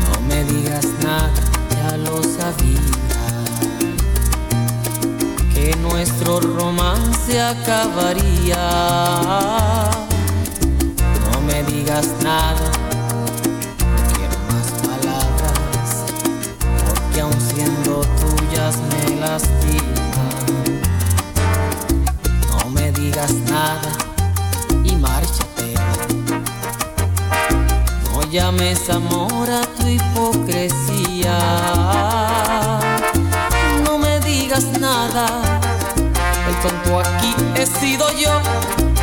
No me digas nada, ya lo sabía. Que nuestro romance acabaría. No me digas nada, me lastiman. No me digas nada llames amor a tu hipocresía. No me digas nada, el tonto aquí he sido yo.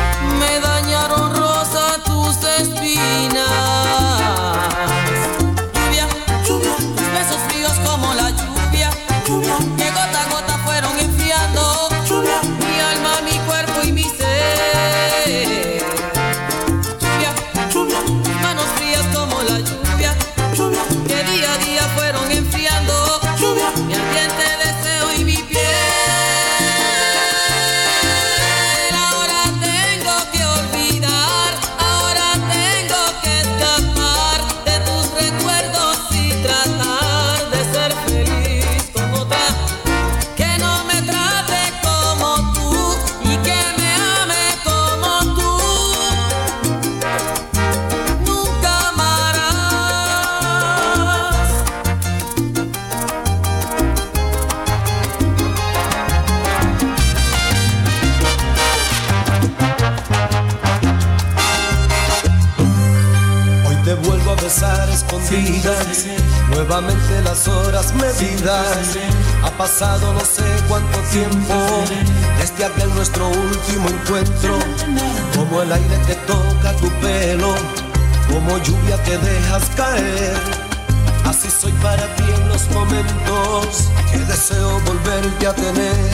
Pasado no sé cuánto tiempo desde aquel nuestro último encuentro. Como el aire que toca tu pelo, como lluvia que dejas caer. Así soy para ti en los momentos que deseo volverte a tener.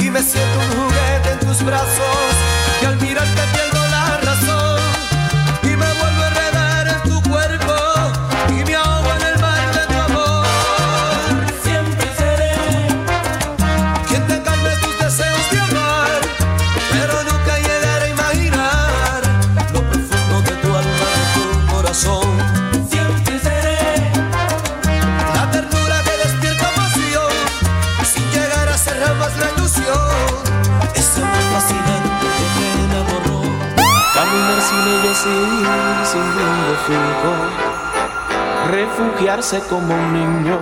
Y me siento un juguete en tus brazos Como un niño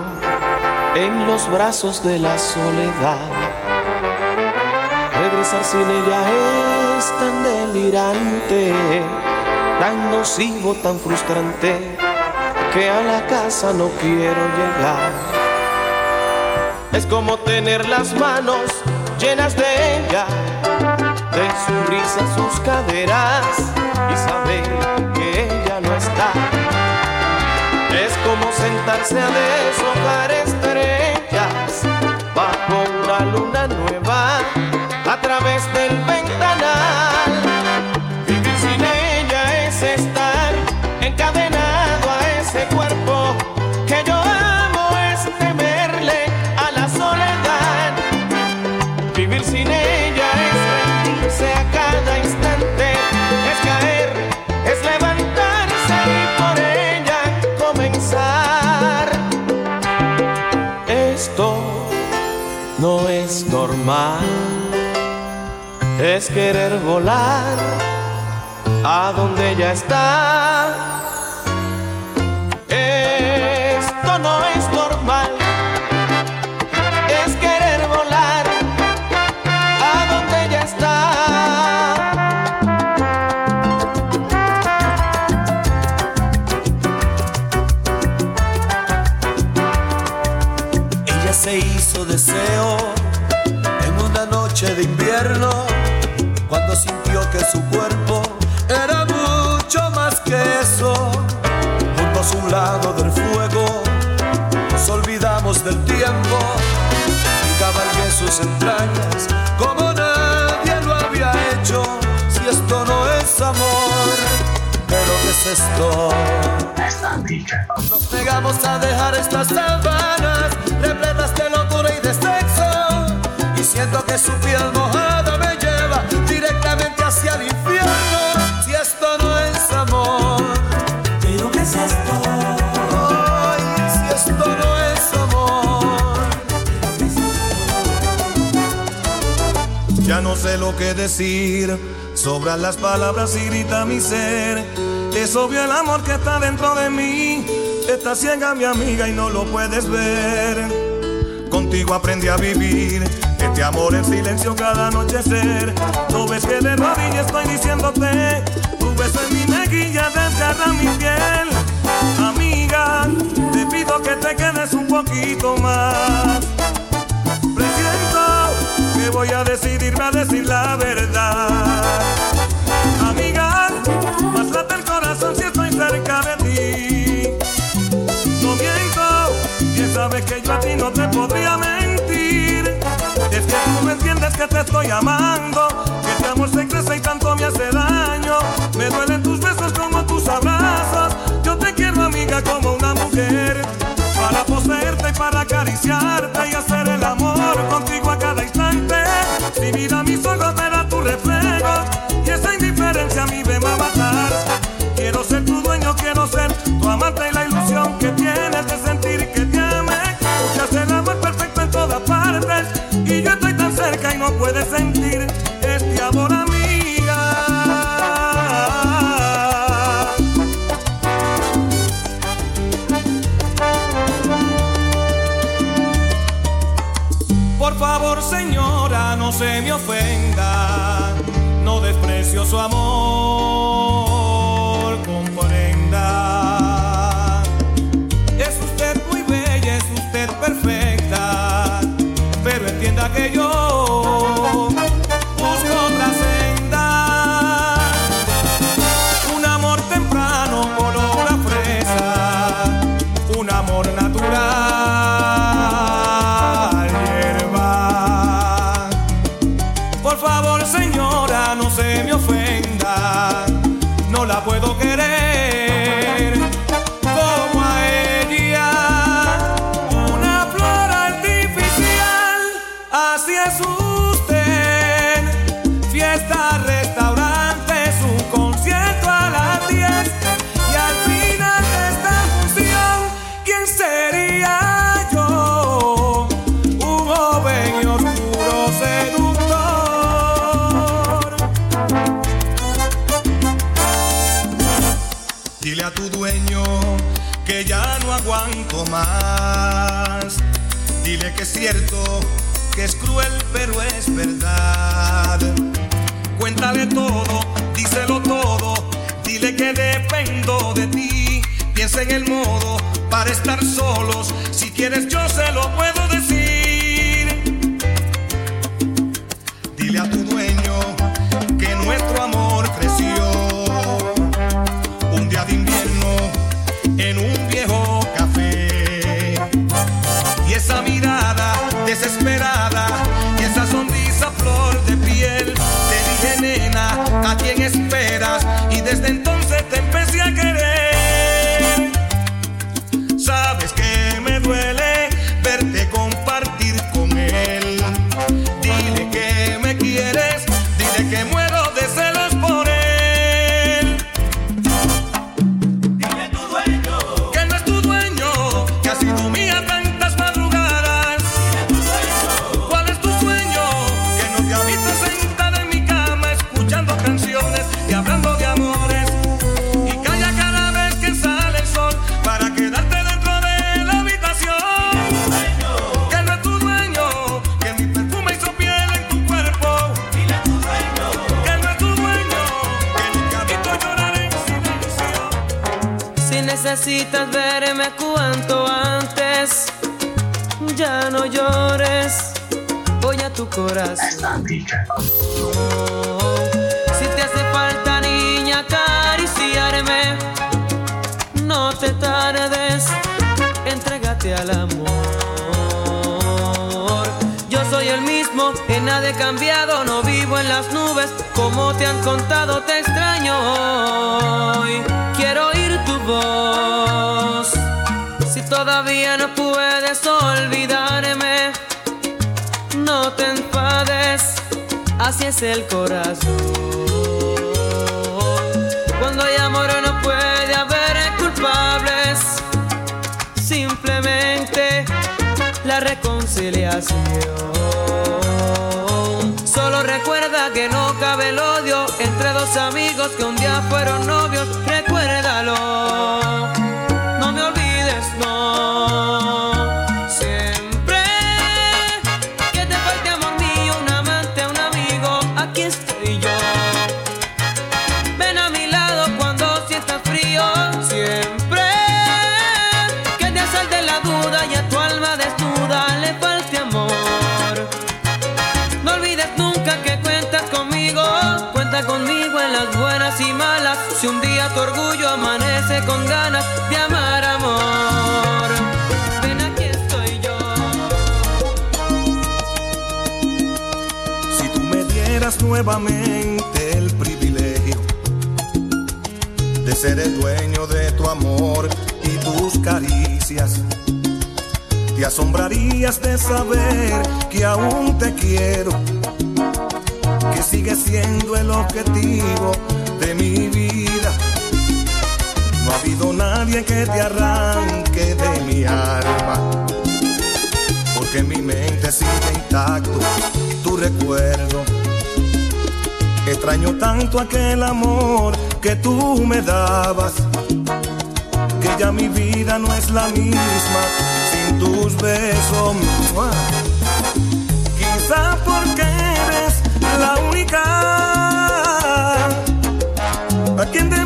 en los brazos de la soledad. Regresar sin ella es tan delirante, tan nocivo, tan frustrante, que a la casa no quiero llegar. Es como tener las manos llenas de ella, de su risa, sus caderas y saber que ella no está. Es como sentarse a deshojar estrellas bajo una luna nueva a través del normal, es querer volar a donde ella está. Esto no es normal. Es querer volar a donde ella está. Ella se hizo deseo de invierno, cuando sintió que su cuerpo era mucho más que eso. Juntos a un lado del fuego, nos olvidamos del tiempo y cabalgué sus entrañas como nadie lo había hecho. Si esto no es amor, pero ¿qué es esto? Nos negamos a dejar estas sábanas repletas Siento que su piel mojada me lleva directamente hacia el infierno. Si esto no es amor, ¿Pero qué es esto? ay, si esto no es amor. Ya no sé lo que decir, sobran las palabras y grita mi ser. Es obvio el amor que está dentro de mí. Está ciega mi amiga y no lo puedes ver. Contigo aprendí a vivir este amor en silencio cada anochecer. No ves que de rodillas estoy diciéndote, tu beso en mi mejilla desgarra mi piel. Amiga, te pido que te quedes un poquito más. Presiento que voy a decidirme a decir la verdad. Amiga, más late el corazón si estoy cerca de ti. No miento, bien sabes que yo a ti no te podría mentir. Es que tú no entiendes que te estoy amando, que este amor se crece y tanto me hace daño. Me duelen tus besos como tus abrazos. Yo te quiero, amiga, como una mujer. Para poseerte y para acariciarte y hacer el amor contigo a cada instante. Si mira mis ojos, verá tu reflejo. Y esa indiferencia a mí me va a matar. Quiero ser tu dueño, quiero ser tu amante y la ilusión que tienes no puedes sentir este amor, amiga. Por favor, señora, no se me ofenda. No desprecio su amor, entienda que yo que es cruel, pero es verdad. Cuéntale todo, díselo todo. Dile que dependo de ti. Piensa en el modo para estar solos. Te han contado te extraño. Quiero oír tu voz, si todavía no puedes olvidarme, no te enfades. así es el corazón. Cuando hay amor no puede haber culpables, simplemente la reconciliación. Solo recuerda que no cabe el odio entre dos amigos que un día fueron novios, nuevamente el privilegio de ser el dueño de tu amor y tus caricias, te asombrarías de saber que aún te quiero, que sigue siendo el objetivo de mi vida. No ha habido nadie que te arranque de mi alma, porque mi mente sigue intacto tu recuerdo. Extraño tanto aquel amor que tú me dabas, que ya mi vida no es la misma sin tus besos. Quizá porque eres la única a quien de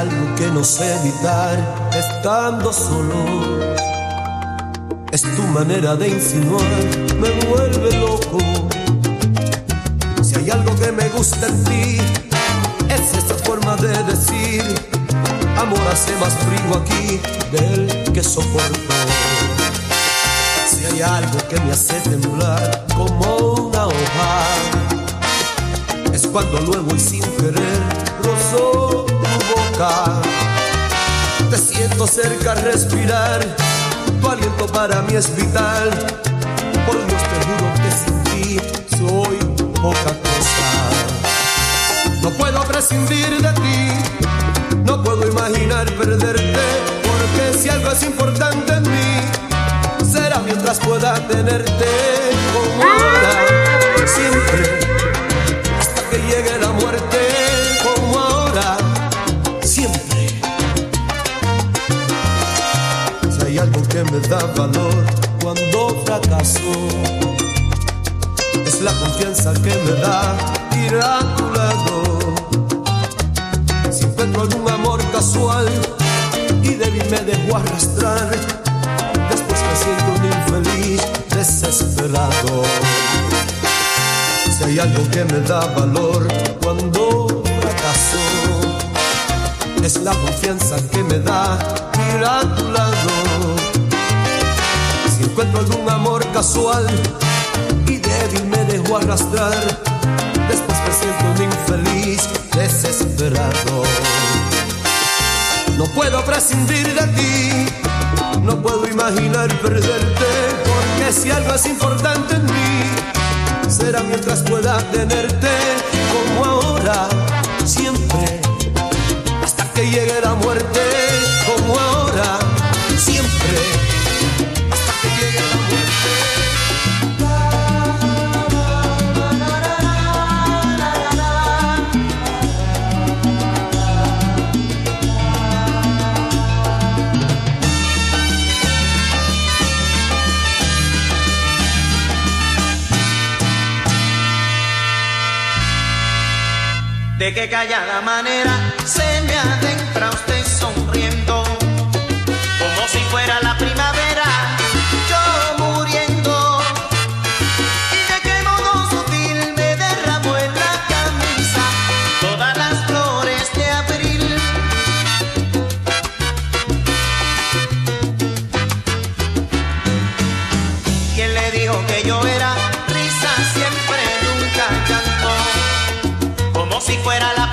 algo que no sé evitar estando solo, es tu manera de insinuar, me vuelve loco. Si hay algo que me gusta en ti, es esa forma de decir, amor hace más frío aquí del que soporto. Si hay algo que me hace temblar como una hoja, es cuando luego y sin querer te siento cerca respirar, tu aliento para mí es vital. Por Dios te juro que sin ti soy poca cosa. No puedo prescindir de ti, no puedo imaginar perderte, porque si algo es importante en mí, será mientras pueda tenerte como ahora, siempre, hasta que llegue la que me da valor cuando fracaso. Es la confianza que me da ir a tu lado. Si encuentro algún amor casual y débil me dejo arrastrar, después me siento un infeliz desesperado. Si hay algo que me da valor cuando fracaso, es la confianza que me da ir a tu lado encuentro algún amor casual. Y débil me dejo arrastrar. Después me siento un infeliz desesperado. No puedo prescindir de ti, no puedo imaginar perderte, porque si algo es importante en mí, será mientras pueda tenerte. Como ahora, siempre, hasta que llegue la muerte, De qué callada manera cosas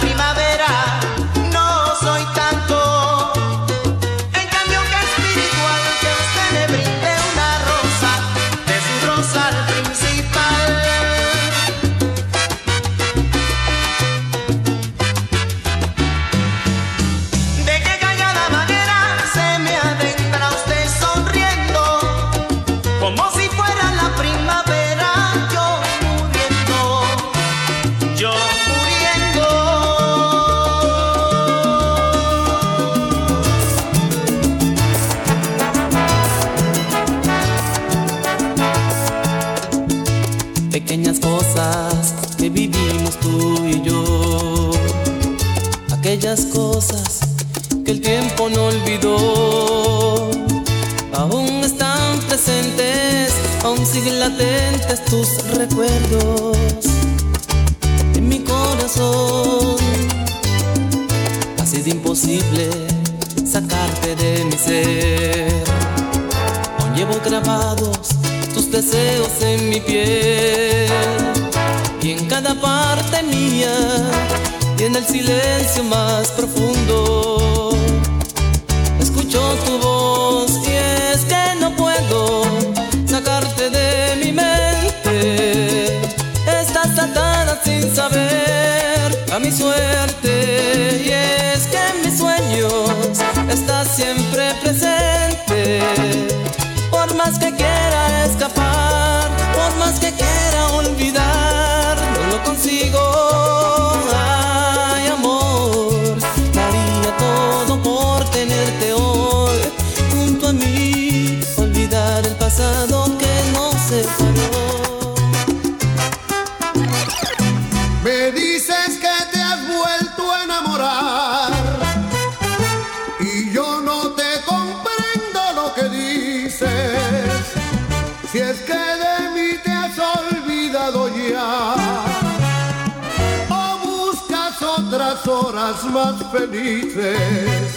horas más felices.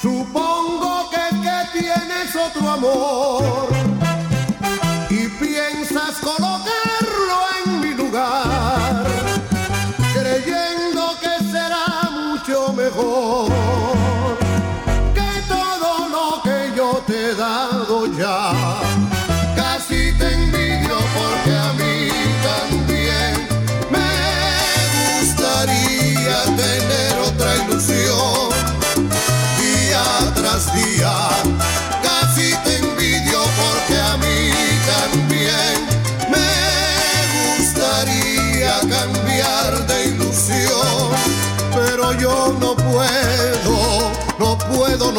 Supongo que, que tienes otro amor y piensas colocarlo en mi lugar, creyendo que será mucho mejor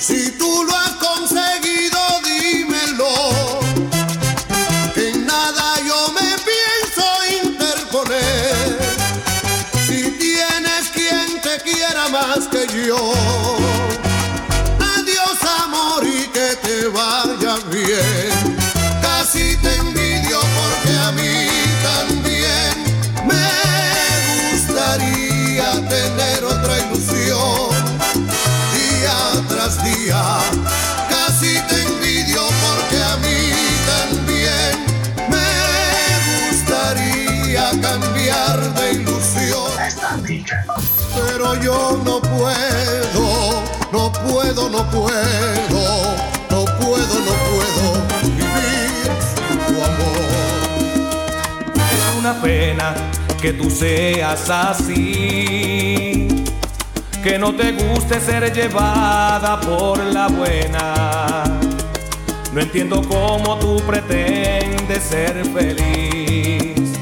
Si tú lo has conseguido, dímelo. Que en nada yo me pienso interponer. Si tienes quien te quiera más que yo. Adiós amor y que te vaya bien. Puedo, no puedo, no puedo, vivir tu amor. Es una pena que tú seas así, que no te guste ser llevada por la buena. No entiendo cómo tú pretendes ser feliz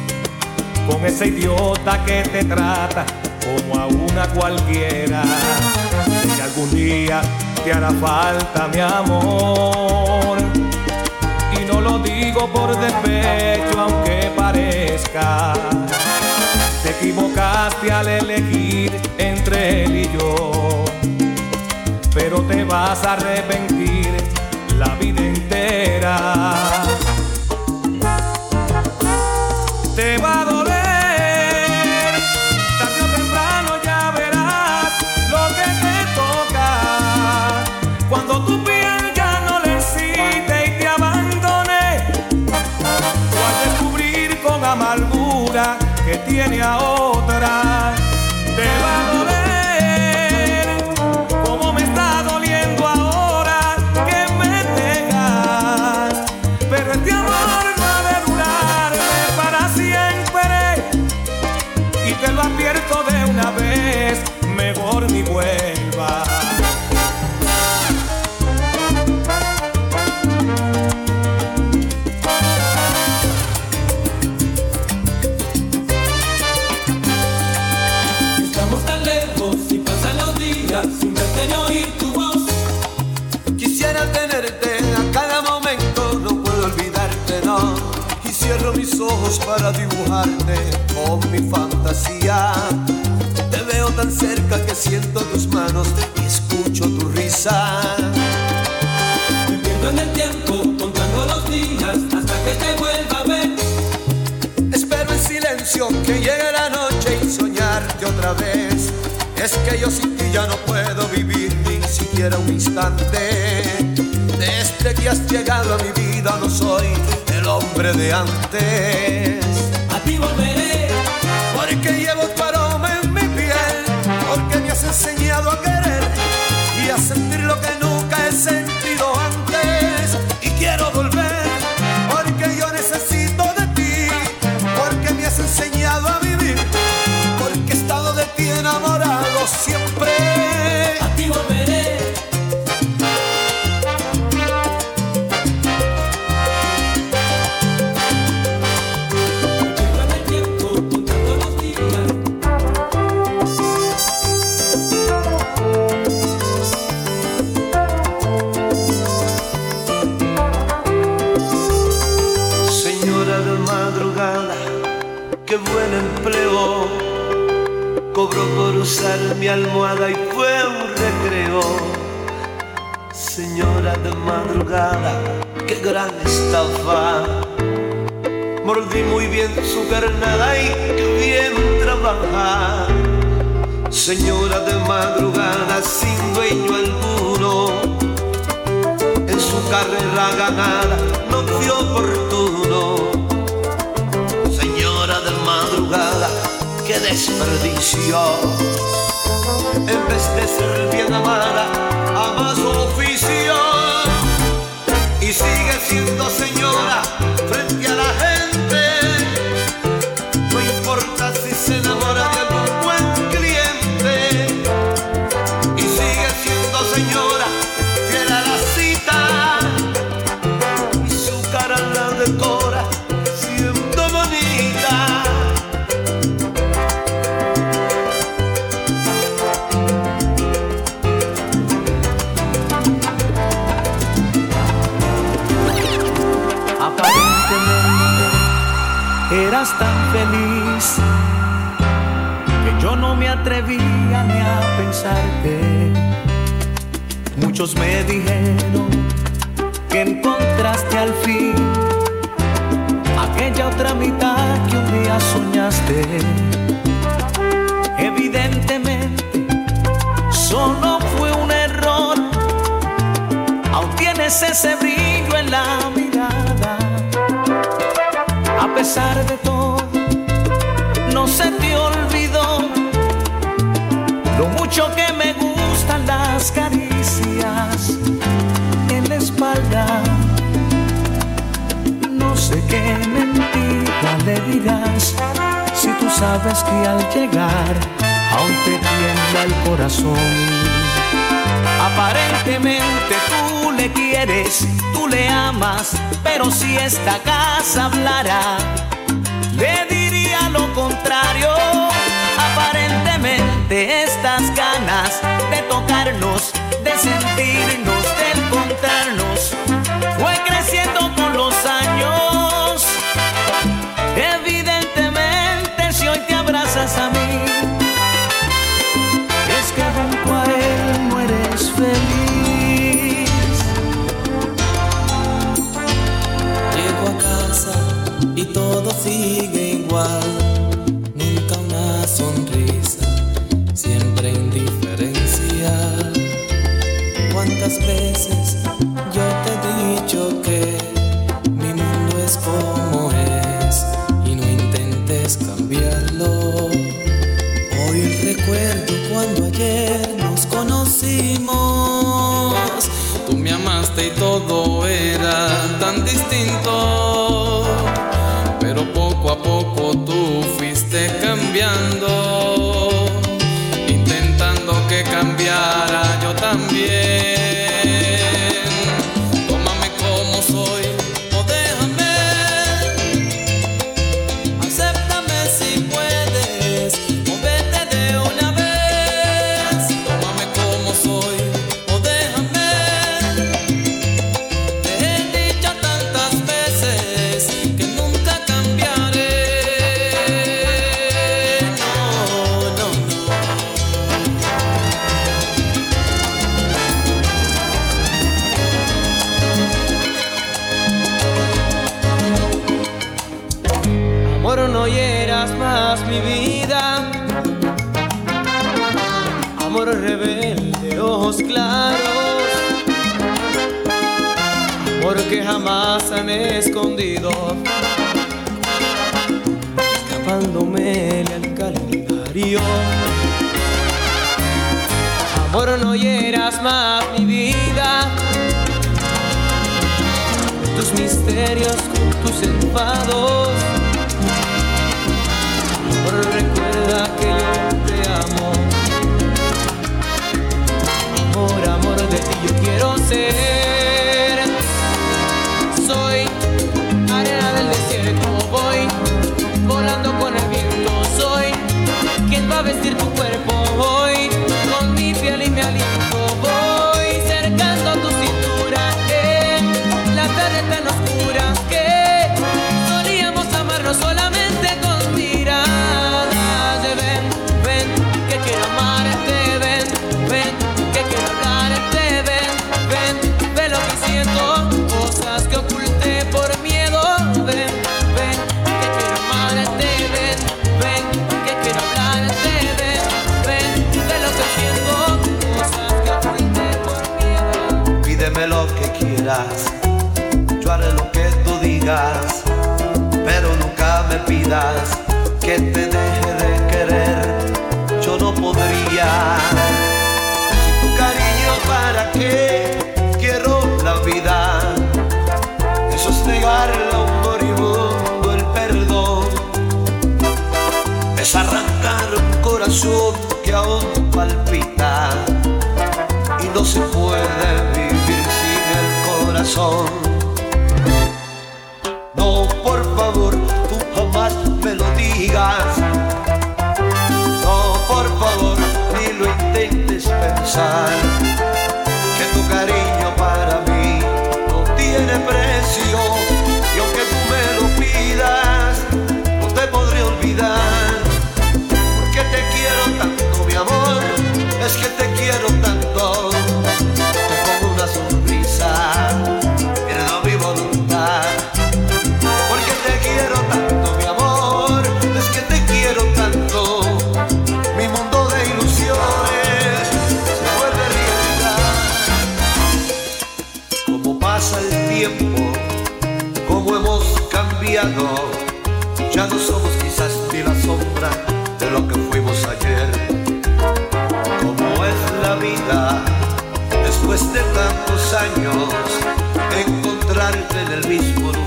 con ese idiota que te trata como a una cualquiera. Si algún día te hará falta mi amor, y no lo digo por despecho, aunque parezca. Te equivocaste al elegir entre él y yo, pero te vas a arrepentir la vida entera. Para dibujarte con mi fantasía. Te veo tan cerca que siento tus manos y escucho tu risa. Me pierdo en el tiempo contando los días hasta que te vuelva a ver. Espero en silencio que llegue la noche y soñarte otra vez. Es que yo sin ti ya no puedo vivir ni siquiera un instante. Desde que has llegado a mi vida no soy el hombre de antes. A ti volveré, Porque llevo tu aroma en mi piel, porque me has enseñado a querer y a sentir lo que nunca almohada y fue un recreo. Señora de madrugada, qué gran estafa. Mordí muy bien su carnada y qué bien trabaja. Señora de madrugada, sin dueño alguno en su carrera ganada no fue oportuno. Señora de madrugada, qué desperdicio. En vez de ser bien amada, ama su oficio. Y sigue siendo señora tan feliz que yo no me atrevía ni a pensarte. Muchos me dijeron que encontraste al fin aquella otra mitad que un día soñaste. Evidentemente, solo fue un error. Aún tienes ese brillo en la mirada pesar de todo, no se te olvidó lo mucho que me gustan las caricias en la espalda. No sé qué mentira le dirás si tú sabes que al llegar aún te tiembla el corazón. Aparentemente tú le quieres, tú le amas, pero si esta casa hablara, le diría lo contrario. Aparentemente estas ganas de tocarnos, de sentirnos, de encontrarnos, fue creciendo con los años. Evidentemente si hoy te abrazas a mí see cambiando. song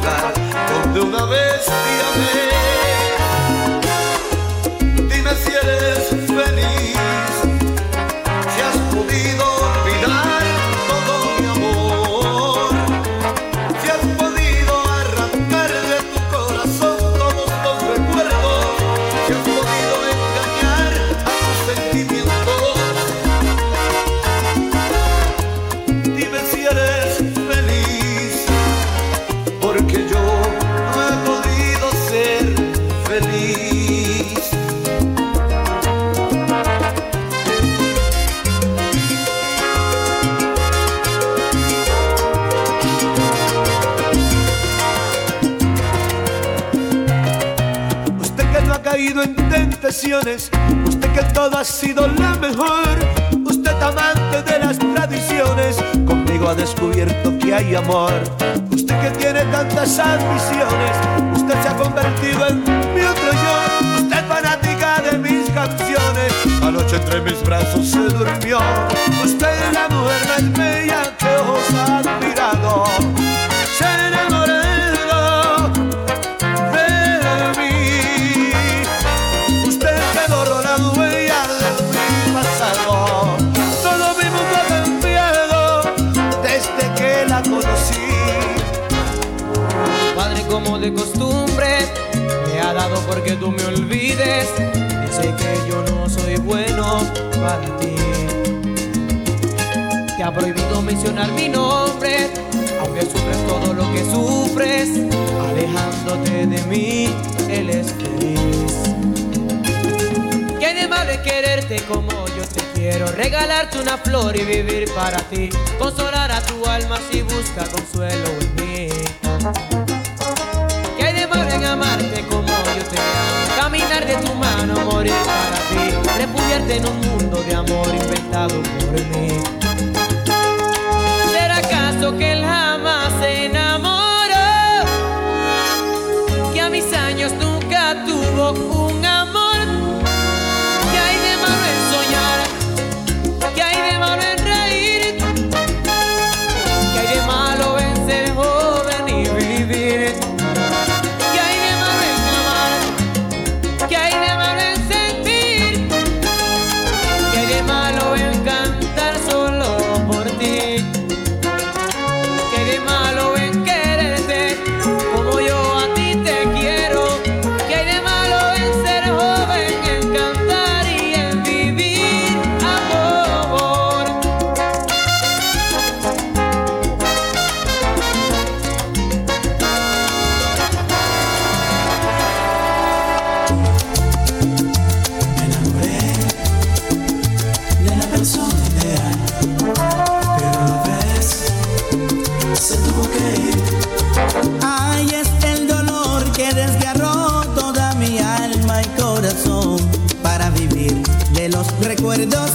来。conmigo ha sido la mejor. Usted amante de las tradiciones, conmigo ha descubierto que hay amor. Usted que tiene tantas ambiciones, usted se ha convertido en mi otro yo. Usted fanática de mis canciones, anoche entre mis brazos se durmió. Usted la mujer más bella que os ha admirado. porque tú me olvides. Dice que yo no soy bueno para ti. Te ha prohibido mencionar mi nombre, aunque sufres todo lo que sufres, alejándote de mí, él es feliz. Qué mal es quererte como yo te quiero, regalarte una flor y vivir para ti, consolar a tu alma si busca consuelo en mí. Qué de mal en amarte como caminar de tu mano, morir para ti, refugiarte en un mundo de amor inventado por mí. ¿Será acaso que él jamás se enamoró? Que a mis años nunca tuvo recuerdos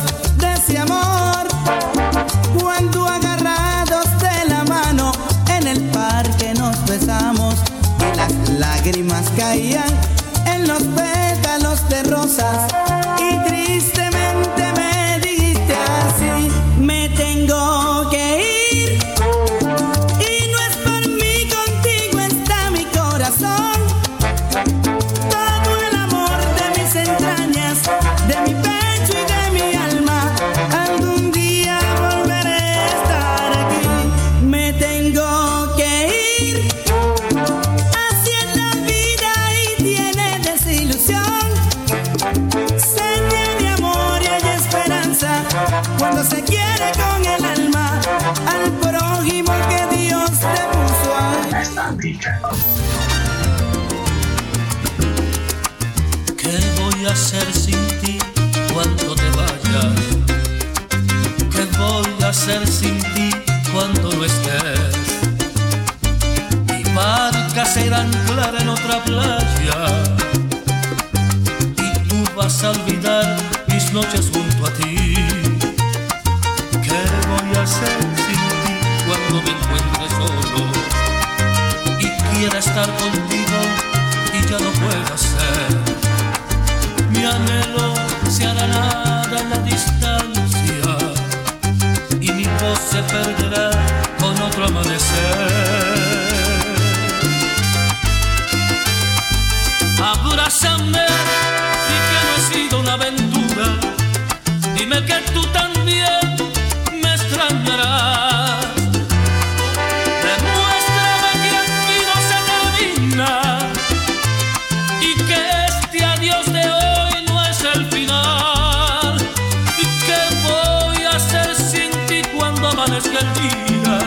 amanezca el día.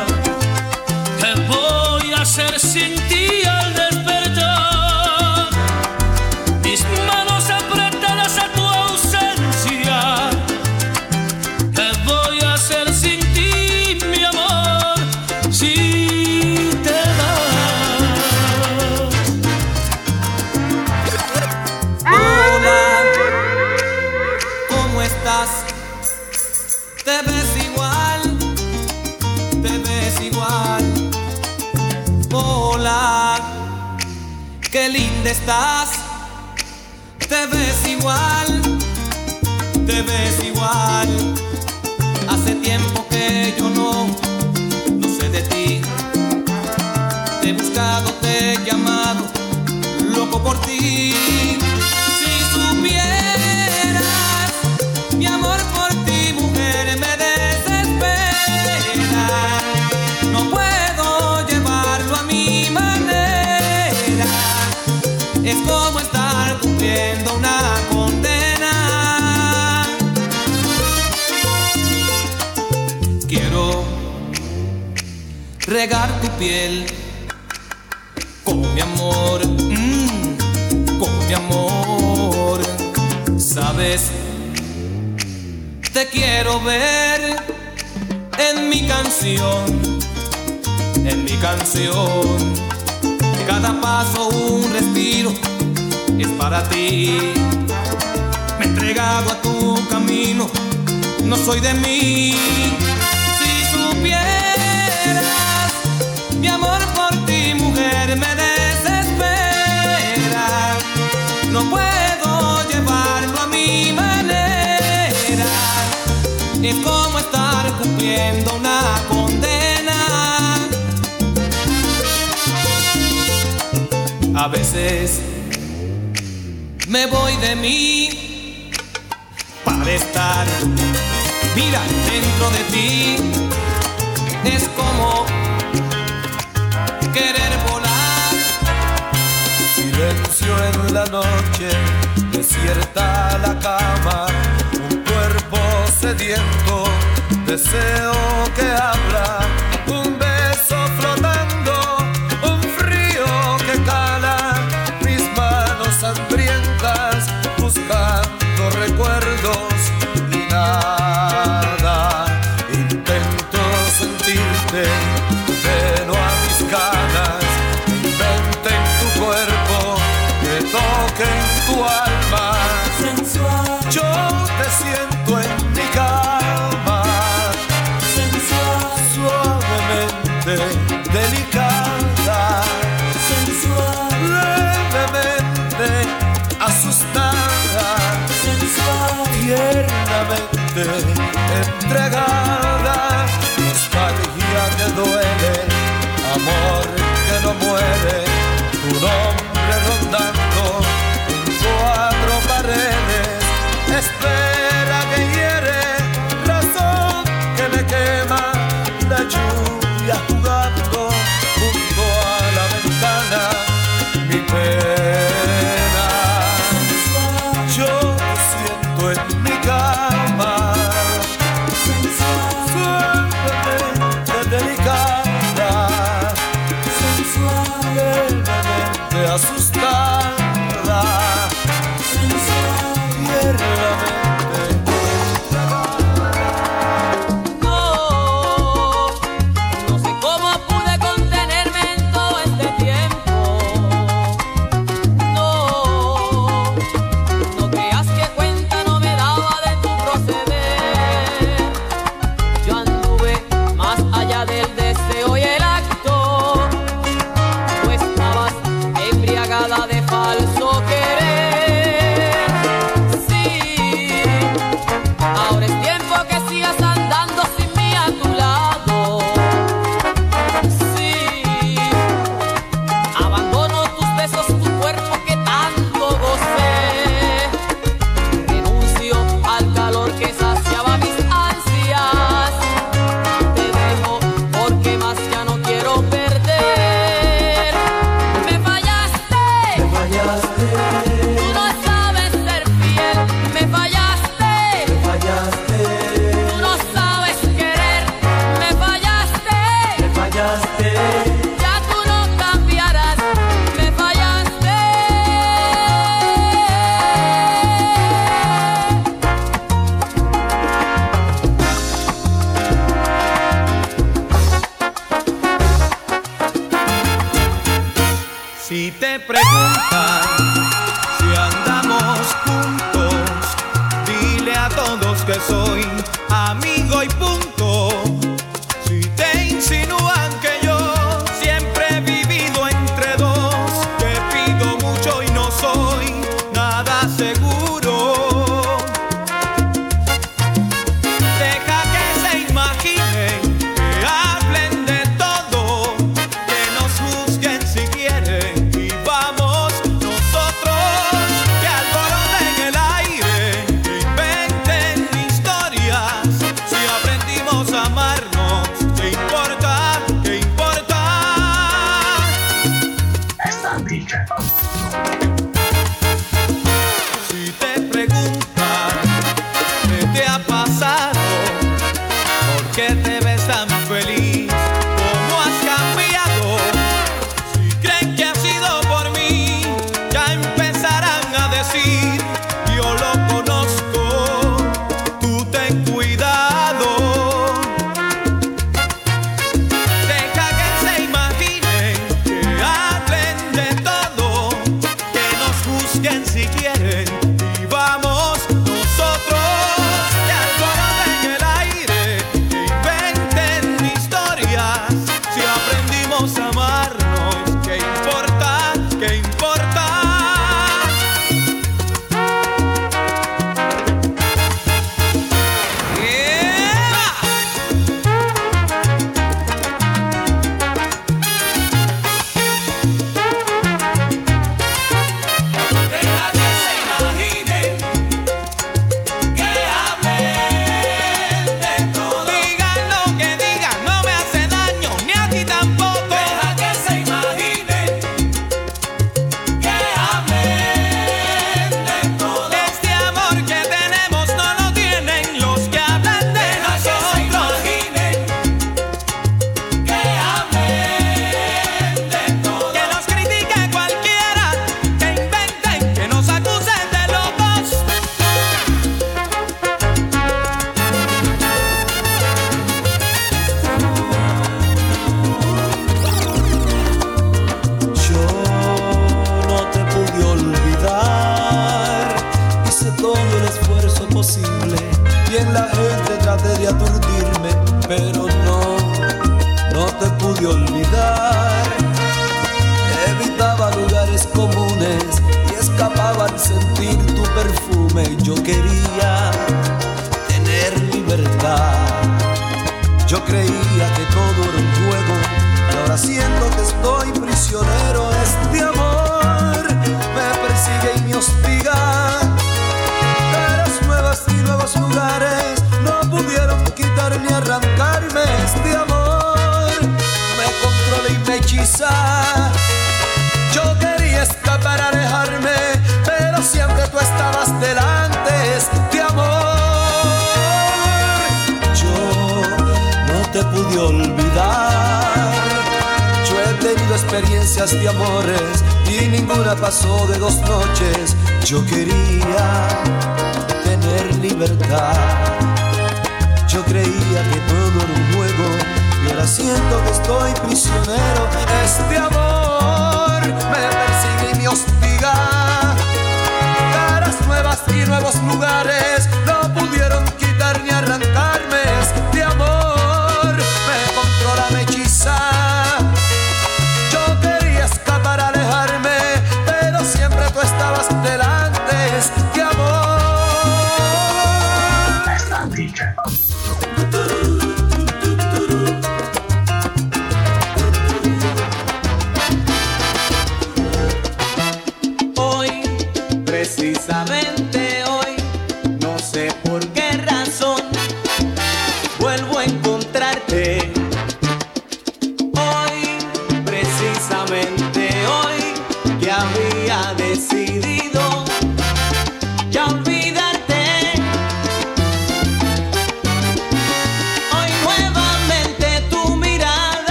¿Qué voy a hacer sin Te ves igual, te ves igual. Hace tiempo que yo no, no sé de ti. Te he buscado, te he llamado, loco por ti. Regar tu piel con mi amor, mm, con mi amor. Sabes, te quiero ver en mi canción, en mi canción. Cada paso un respiro es para ti. Me he entregado a tu camino, no soy de mí. Una condena. A veces me voy de mí para estar, mira, dentro de ti. Es como querer volar. Silencio en la noche, desierta la cama, un cuerpo sediento, deseo que abra,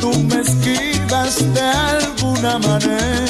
tú me esquivas de alguna manera.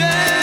Yeah.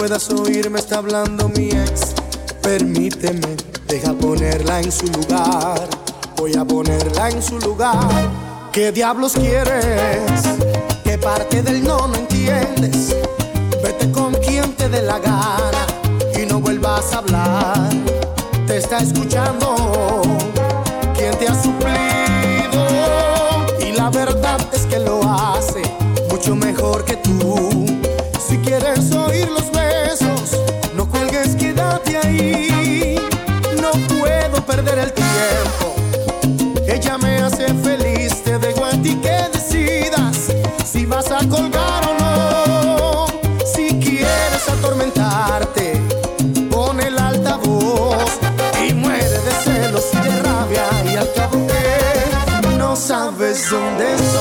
puedas oír, me está hablando mi ex. Permíteme, deja ponerla en su lugar. Voy a ponerla en su lugar. ¿Qué diablos quieres? ¿Qué parte del no no entiendes? Vete con quien te dé la gana y no vuelvas a hablar. Te está escuchando quien te ha suplido. Y la verdad es que lo hace mucho mejor que tú Ella me hace feliz, te dejo a ti que decidas si vas a colgar o no. Si quieres atormentarte, pon el altavoz y muere de celos y de rabia. Y al cabo no sabes dónde estoy.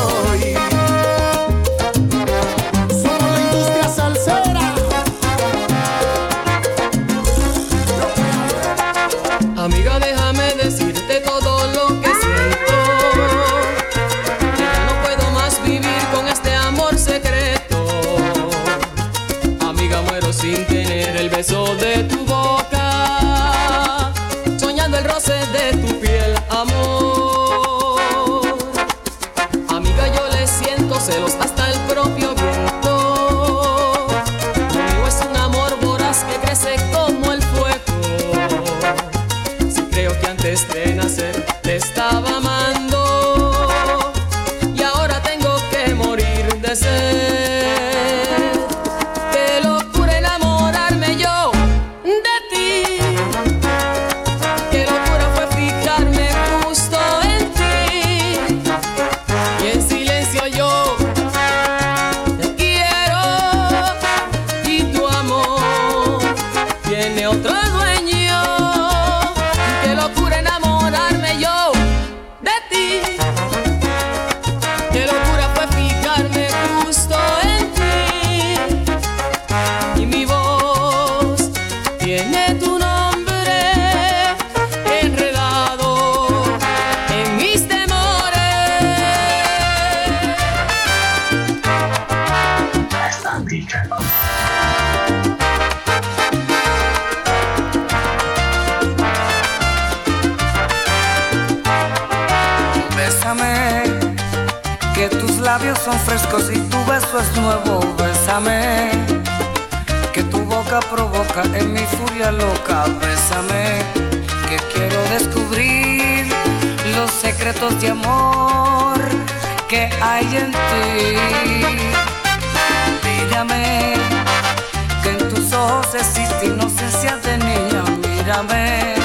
Nuevo. Bésame, que tu boca provoca en mi furia loca. Bésame, que quiero descubrir los secretos de amor que hay en ti. Mírame, que en tus ojos existe inocencia de niña. Mírame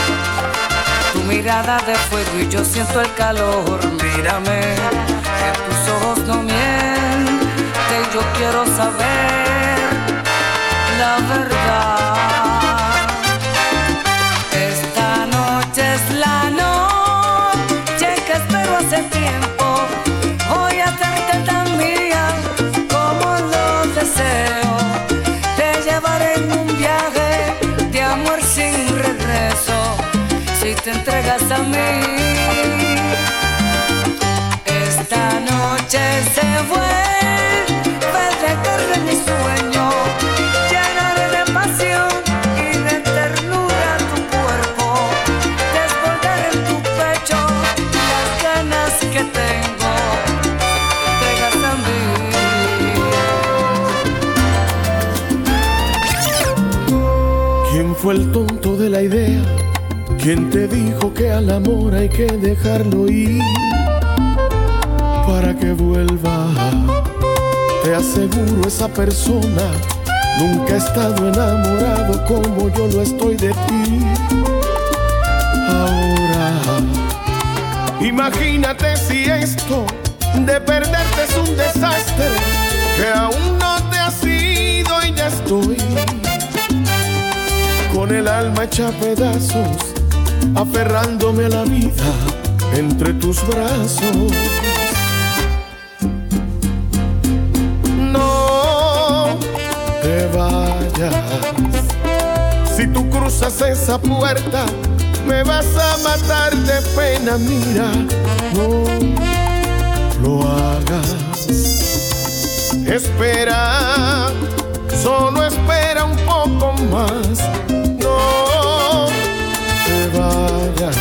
tu mirada de fuego y yo siento el calor. Mírame, que tus ojos no mienten. Yo quiero saber la verdad. Esta noche es la noche que espero hace tiempo. Voy a hacerte tan mía como lo deseo. Te llevaré en un viaje de amor sin regreso si te entregas a mí. Esta noche se vuelve fue el tonto de la idea? ¿Quién te dijo que al amor hay que dejarlo ir para que vuelva? Aseguro esa persona nunca ha estado enamorado como yo lo estoy de ti. Ahora, imagínate si esto de perderte es un desastre que aún no te has ido y ya estoy con el alma hecha pedazos, aferrándome a la vida entre tus brazos. Si tú cruzas esa puerta, me vas a matar de pena, mira, no lo hagas. Espera, solo espera un poco más. No te vayas,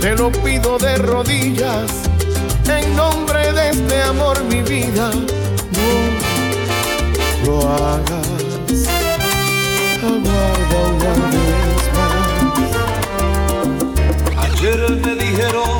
te lo pido de rodillas, en nombre de este amor, mi vida. No lo hagas. Una vez más. Ayer me dijeron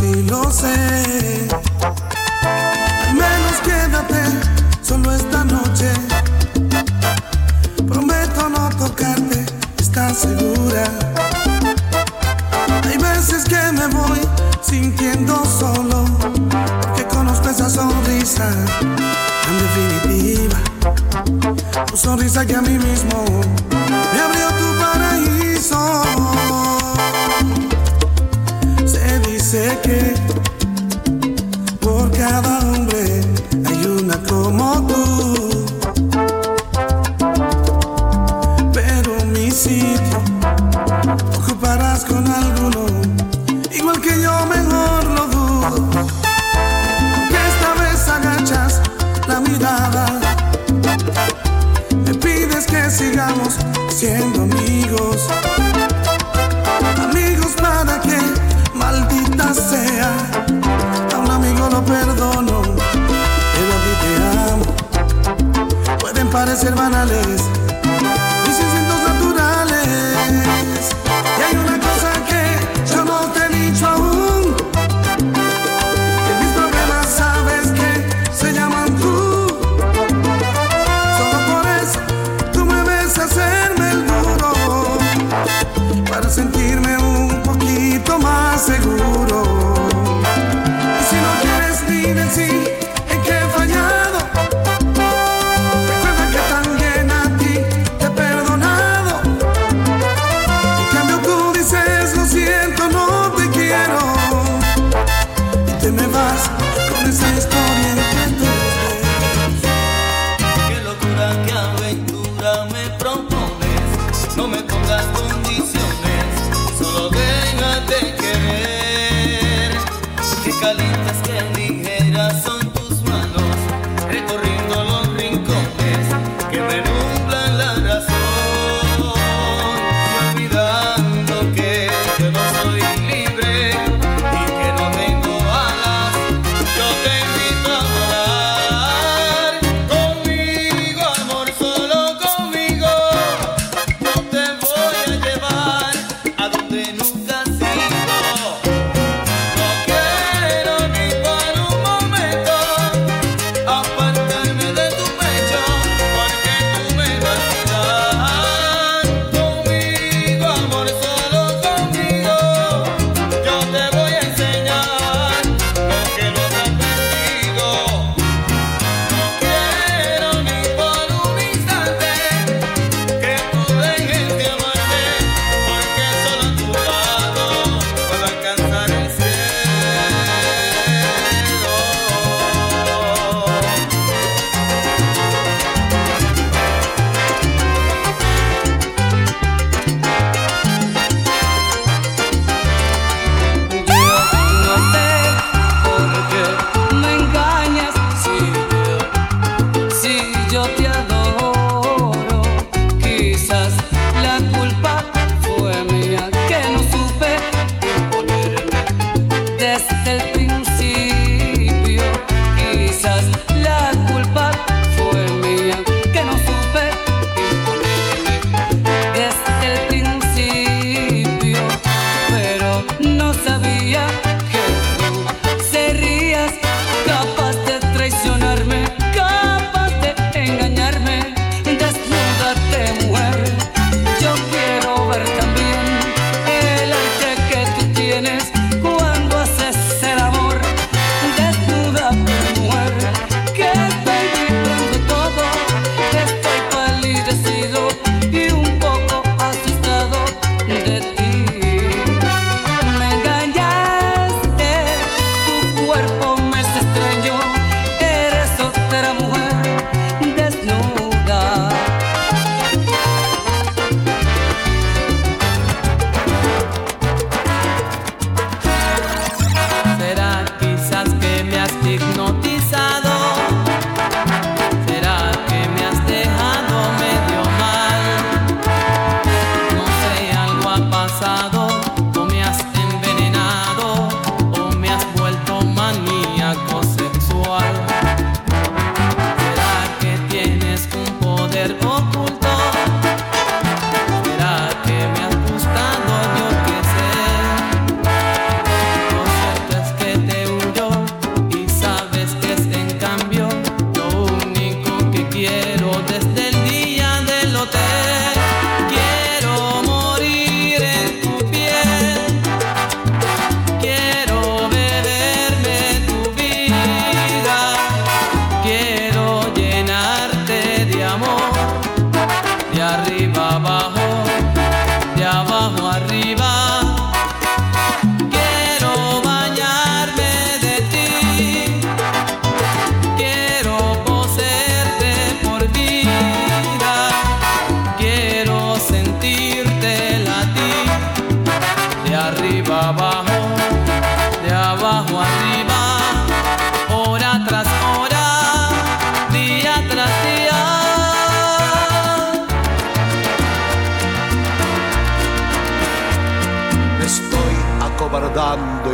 y lo sé. Perdono, pero a ti te amo. Pueden parecer banales,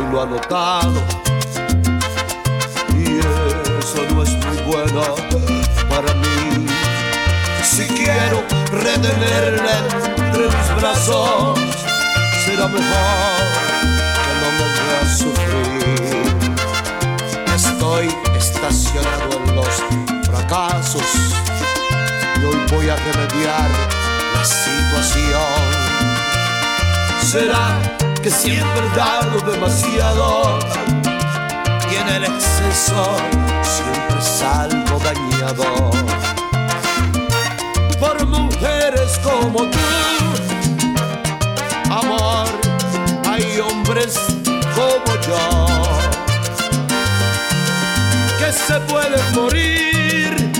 tenerlo anotado. Y eso no es muy bueno para mí. Si quiero retenerla entre mis brazos, será mejor que no me vea sufrir. Estoy estacionado en los fracasos y hoy voy a remediar la situación. Será que siempre da lo demasiado y en el exceso siempre salgo dañado. Por mujeres como tú, amor, hay hombres como yo que se pueden morir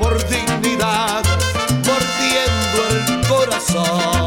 por dignidad, mordiendo el corazón.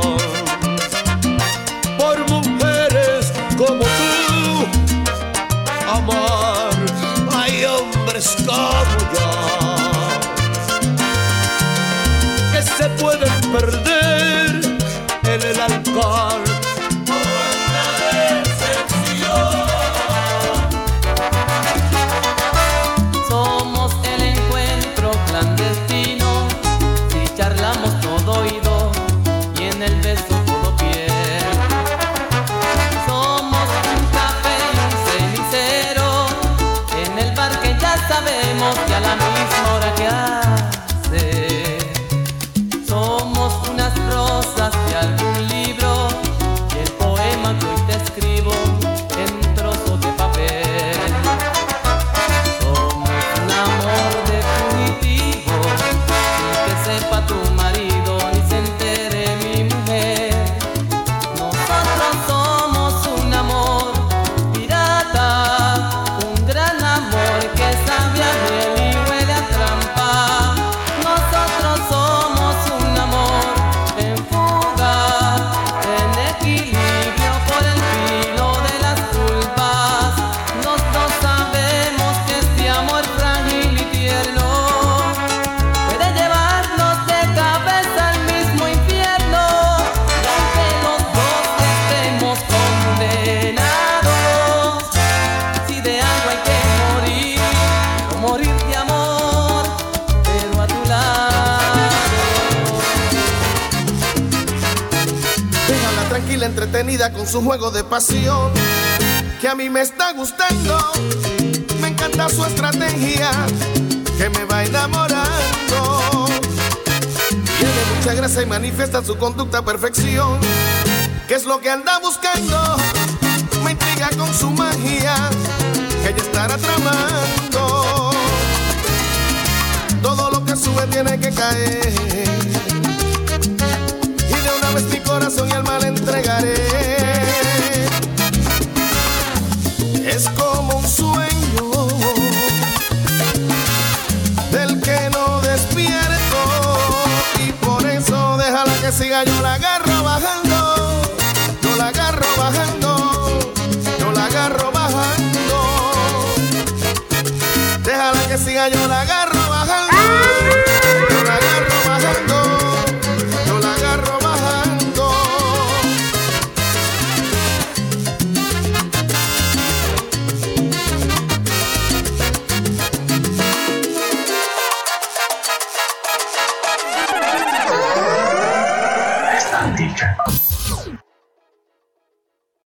conducta perfecta.